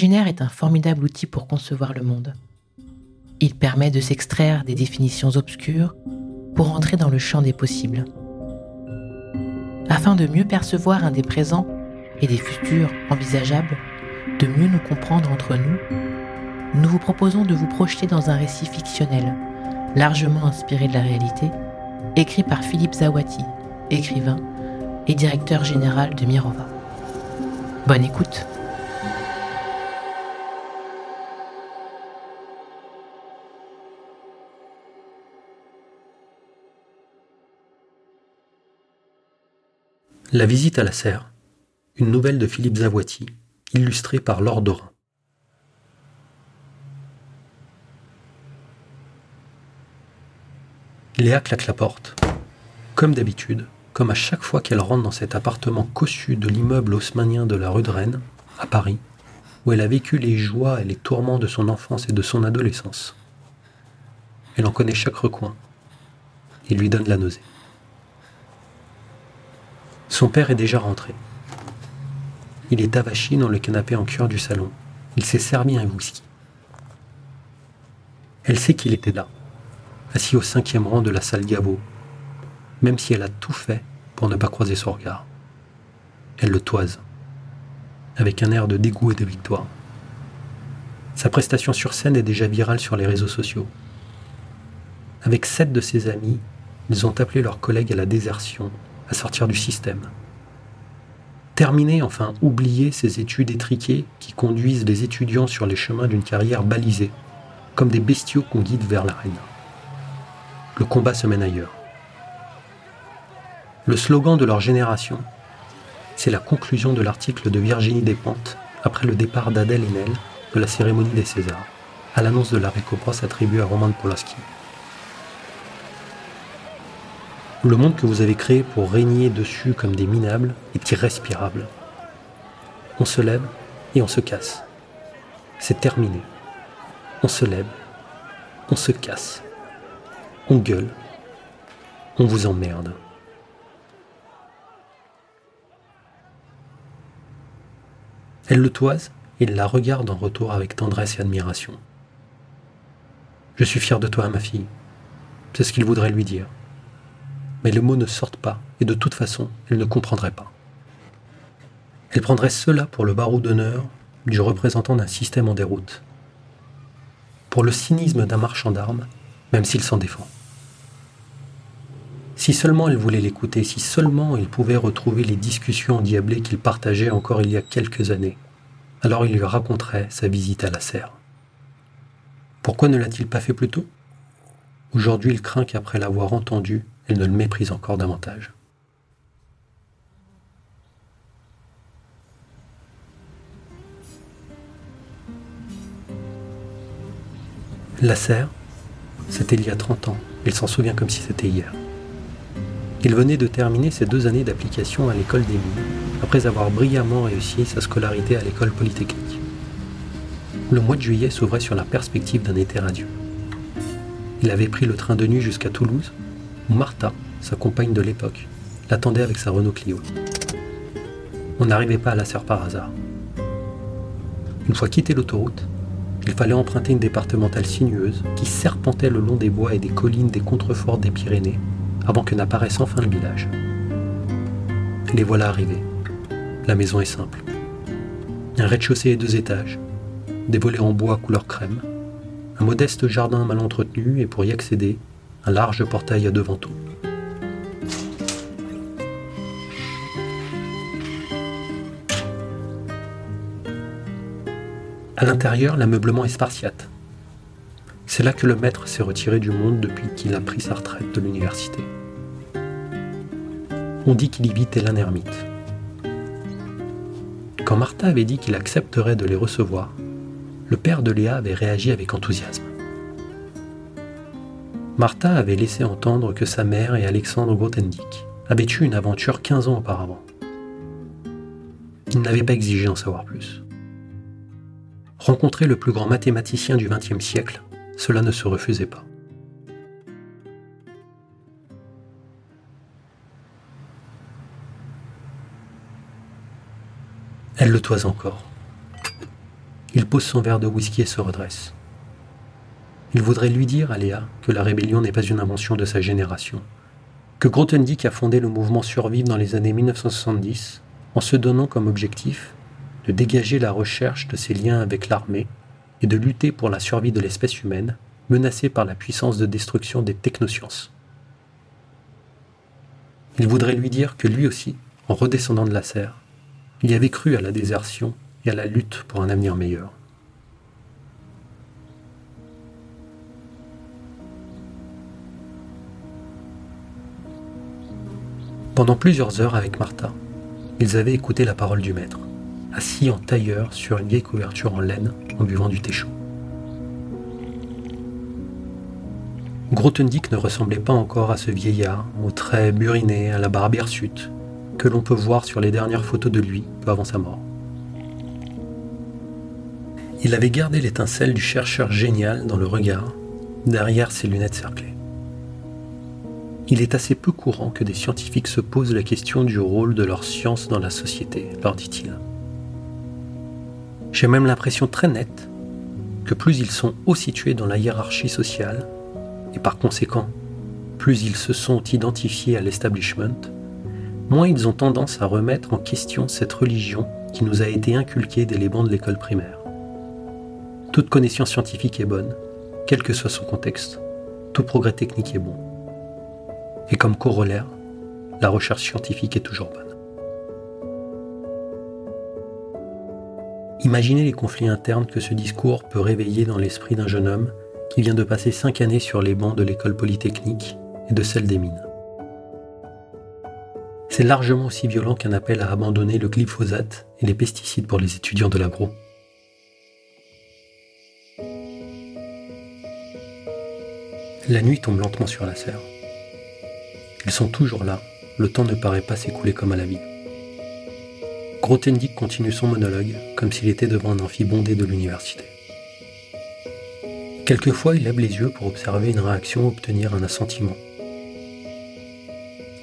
L'imaginaire est un formidable outil pour concevoir le monde. Il permet de s'extraire des définitions obscures pour entrer dans le champ des possibles. Afin de mieux percevoir un des présents et des futurs envisageables, de mieux nous comprendre entre nous, nous vous proposons de vous projeter dans un récit fictionnel, largement inspiré de la réalité, écrit par Philippe Zawati, écrivain et directeur général de Mirova. Bonne écoute La visite à la serre, une nouvelle de Philippe Zawati, illustrée par Laure Dorin. Léa claque la porte. Comme d'habitude, comme à chaque fois qu'elle rentre dans cet appartement cossu de l'immeuble haussmanien de la rue de Rennes, à Paris, où elle a vécu les joies et les tourments de son enfance et de son adolescence. Elle en connaît chaque recoin et lui donne la nausée. Son père est déjà rentré. Il est avachi dans le canapé en cuir du salon. Il s'est servi un whisky. Elle sait qu'il était là, assis au cinquième rang de la salle Gabo, même si elle a tout fait pour ne pas croiser son regard. Elle le toise, avec un air de dégoût et de victoire. Sa prestation sur scène est déjà virale sur les réseaux sociaux. Avec sept de ses amis, ils ont appelé leurs collègues à la désertion à sortir du système. Terminer, enfin oublier ces études étriquées qui conduisent les étudiants sur les chemins d'une carrière balisée, comme des bestiaux qu'on guide vers l'arène. Le combat se mène ailleurs. Le slogan de leur génération, c'est la conclusion de l'article de Virginie Despentes après le départ d'Adèle Haenel de la cérémonie des Césars, à l'annonce de la récompense attribuée à Roman Polanski. Le monde que vous avez créé pour régner dessus comme des minables est irrespirable. On se lève et on se casse. C'est terminé. On se lève, on se casse. On gueule. On vous emmerde. Elle le toise et la regarde en retour avec tendresse et admiration. Je suis fier de toi, ma fille. C'est ce qu'il voudrait lui dire mais les mots ne sortent pas, et de toute façon, elle ne comprendrait pas. Elle prendrait cela pour le barreau d'honneur du représentant d'un système en déroute, pour le cynisme d'un marchand d'armes, même s'il s'en défend. Si seulement elle voulait l'écouter, si seulement il pouvait retrouver les discussions endiablées qu'il partageait encore il y a quelques années, alors il lui raconterait sa visite à la serre. Pourquoi ne l'a-t-il pas fait plus tôt? Aujourd'hui, il craint qu'après l'avoir entendu, elle ne le méprise encore davantage. La serre, c'était il y a 30 ans. Il s'en souvient comme si c'était hier. Il venait de terminer ses deux années d'application à l'école des mines, après avoir brillamment réussi sa scolarité à l'école polytechnique. Le mois de juillet s'ouvrait sur la perspective d'un été radieux. Il avait pris le train de nuit jusqu'à Toulouse Martha, sa compagne de l'époque, l'attendait avec sa Renault Clio. On n'arrivait pas à la serre par hasard. Une fois quitté l'autoroute, il fallait emprunter une départementale sinueuse qui serpentait le long des bois et des collines des contreforts des Pyrénées avant que n'apparaisse enfin le village. Les voilà arrivés. La maison est simple. Un rez-de-chaussée et deux étages, des volets en bois couleur crème, un modeste jardin mal entretenu et pour y accéder, un large portail à deux vantaux. À l'intérieur, l'ameublement est spartiate. C'est là que le maître s'est retiré du monde depuis qu'il a pris sa retraite de l'université. On dit qu'il y vit tel ermite. Quand Martha avait dit qu'il accepterait de les recevoir, le père de Léa avait réagi avec enthousiasme. Martha avait laissé entendre que sa mère et Alexandre Grothendieck avaient eu une aventure 15 ans auparavant. Il n'avait pas exigé en savoir plus. Rencontrer le plus grand mathématicien du XXe siècle, cela ne se refusait pas. Elle le toise encore. Il pose son verre de whisky et se redresse. Il voudrait lui dire à Léa que la rébellion n'est pas une invention de sa génération, que Grothendieck a fondé le mouvement Survive dans les années 1970 en se donnant comme objectif de dégager la recherche de ses liens avec l'armée et de lutter pour la survie de l'espèce humaine menacée par la puissance de destruction des technosciences. Il voudrait lui dire que lui aussi, en redescendant de la serre, il avait cru à la désertion et à la lutte pour un avenir meilleur. Pendant plusieurs heures avec Martha, ils avaient écouté la parole du maître, assis en tailleur sur une vieille couverture en laine en buvant du thé chaud. Grothendieck ne ressemblait pas encore à ce vieillard, aux traits burinés, à la barbe hirsute, que l'on peut voir sur les dernières photos de lui peu avant sa mort. Il avait gardé l'étincelle du chercheur génial dans le regard, derrière ses lunettes cerclées. Il est assez peu courant que des scientifiques se posent la question du rôle de leur science dans la société, leur dit-il. J'ai même l'impression très nette que plus ils sont haut situés dans la hiérarchie sociale, et par conséquent, plus ils se sont identifiés à l'establishment, moins ils ont tendance à remettre en question cette religion qui nous a été inculquée dès les bancs de l'école primaire. Toute connaissance scientifique est bonne, quel que soit son contexte, tout progrès technique est bon. Et comme corollaire, la recherche scientifique est toujours bonne. Imaginez les conflits internes que ce discours peut réveiller dans l'esprit d'un jeune homme qui vient de passer cinq années sur les bancs de l'école polytechnique et de celle des mines. C'est largement aussi violent qu'un appel à abandonner le glyphosate et les pesticides pour les étudiants de l'agro. La nuit tombe lentement sur la serre. Ils sont toujours là, le temps ne paraît pas s'écouler comme à la vie. Grothendieck continue son monologue comme s'il était devant un amphi bondé de l'université. Quelquefois, il lève les yeux pour observer une réaction, obtenir un assentiment.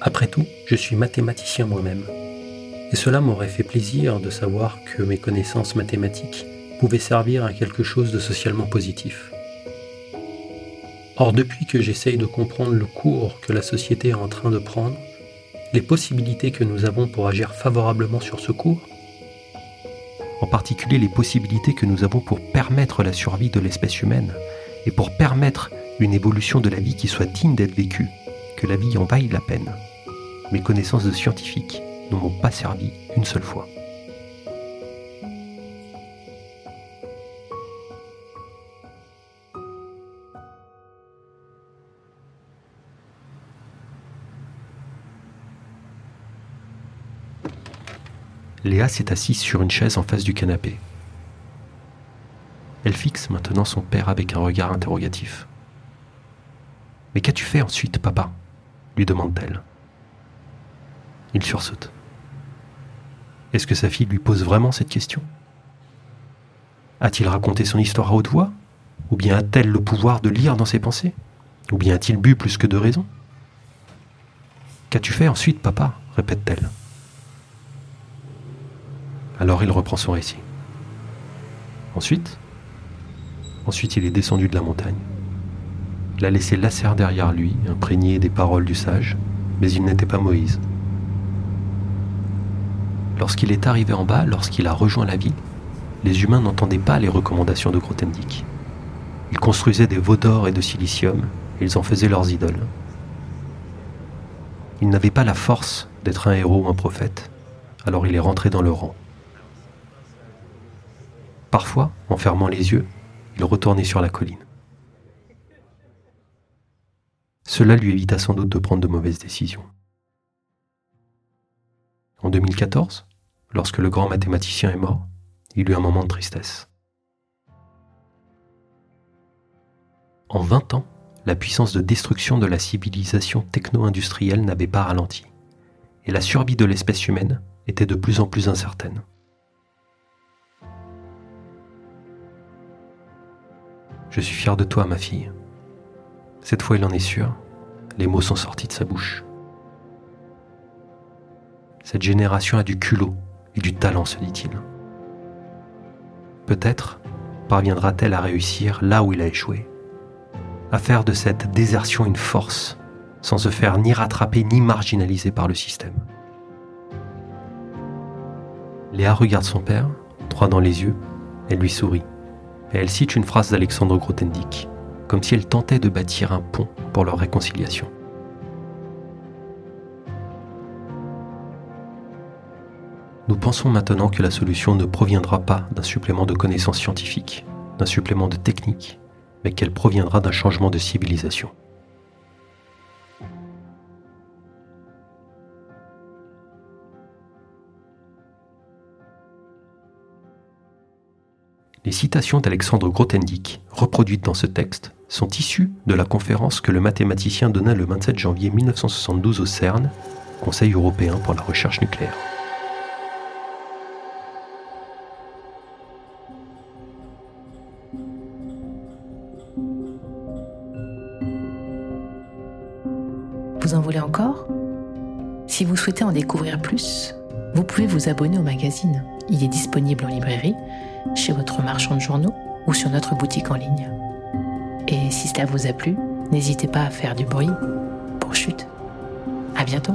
Après tout, je suis mathématicien moi-même. Et cela m'aurait fait plaisir de savoir que mes connaissances mathématiques pouvaient servir à quelque chose de socialement positif. Or, depuis que j'essaye de comprendre le cours que la société est en train de prendre, les possibilités que nous avons pour agir favorablement sur ce cours, en particulier les possibilités que nous avons pour permettre la survie de l'espèce humaine et pour permettre une évolution de la vie qui soit digne d'être vécue, que la vie en vaille la peine. Mes connaissances de scientifique ne m'ont pas servi une seule fois. Léa s'est assise sur une chaise en face du canapé. Elle fixe maintenant son père avec un regard interrogatif. Mais qu'as-tu fait ensuite, papa? lui demande-t-elle. Il sursaute. Est-ce que sa fille lui pose vraiment cette question? A-t-il raconté son histoire à haute voix? Ou bien a-t-elle le pouvoir de lire dans ses pensées? Ou bien a-t-il bu plus que de raison? Qu'as-tu fait ensuite, papa? répète-t-elle. Alors il reprend son récit. Ensuite, ensuite il est descendu de la montagne. Il a laissé Lasser derrière lui, imprégné des paroles du sage, mais il n'était pas Moïse. Lorsqu'il est arrivé en bas, lorsqu'il a rejoint la ville, les humains n'entendaient pas les recommandations de Grothendieck. Ils construisaient des veaux d'or et de silicium, et ils en faisaient leurs idoles. Il n'avait pas la force d'être un héros ou un prophète, alors il est rentré dans le rang. Parfois, en fermant les yeux, il retournait sur la colline. Cela lui évita sans doute de prendre de mauvaises décisions. En 2014, lorsque le grand mathématicien est mort, il eut un moment de tristesse. En 20 ans, la puissance de destruction de la civilisation techno-industrielle n'avait pas ralenti, et la survie de l'espèce humaine était de plus en plus incertaine. Je suis fier de toi, ma fille. Cette fois, il en est sûr. Les mots sont sortis de sa bouche. Cette génération a du culot et du talent, se dit-il. Peut-être parviendra-t-elle à réussir là où il a échoué, à faire de cette désertion une force, sans se faire ni rattraper ni marginaliser par le système. Léa regarde son père, droit dans les yeux, elle lui sourit, elle cite une phrase d'Alexandre Grothendieck, comme si elle tentait de bâtir un pont pour leur réconciliation. Nous pensons maintenant que la solution ne proviendra pas d'un supplément de connaissances scientifiques, d'un supplément de technique, mais qu'elle proviendra d'un changement de civilisation. Les citations d'Alexandre Grothendieck, reproduites dans ce texte, sont issues de la conférence que le mathématicien donna le 27 janvier 1972 au CERN, Conseil européen pour la recherche nucléaire. Vous en voulez encore? Si vous souhaitez en découvrir plus, vous pouvez vous abonner au magazine. Il est disponible en librairie, chez votre marchand de journaux ou sur notre boutique en ligne. Et si cela vous a plu, n'hésitez pas à faire du bruit pour chute. À bientôt!